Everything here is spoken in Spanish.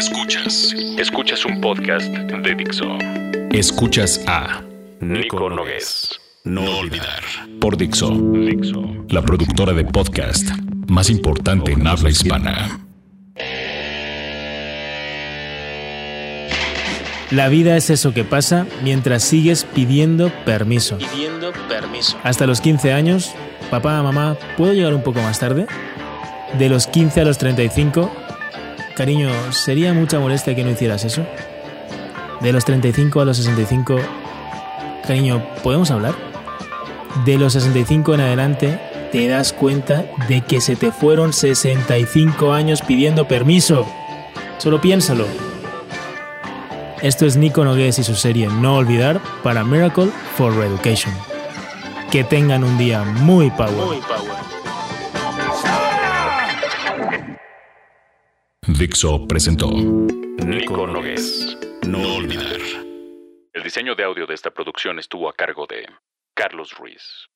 Escuchas. Escuchas un podcast de Dixo. Escuchas a Nico Nogués. No olvidar. Por Dixo. Dixo. La productora de podcast más importante en habla hispana. La vida es eso que pasa mientras sigues pidiendo permiso. Pidiendo permiso. Hasta los 15 años, papá, mamá, ¿puedo llegar un poco más tarde? De los 15 a los 35, cariño, ¿sería mucha molestia que no hicieras eso? De los 35 a los 65, cariño, ¿podemos hablar? De los 65 en adelante, te das cuenta de que se te fueron 65 años pidiendo permiso. Solo piénsalo. Esto es Nico Nogués y su serie No Olvidar para Miracle for Reeducation. Que tengan un día muy power. Muy power. Dixo presentó Nico Nogués. No olvidar. El diseño de audio de esta producción estuvo a cargo de Carlos Ruiz.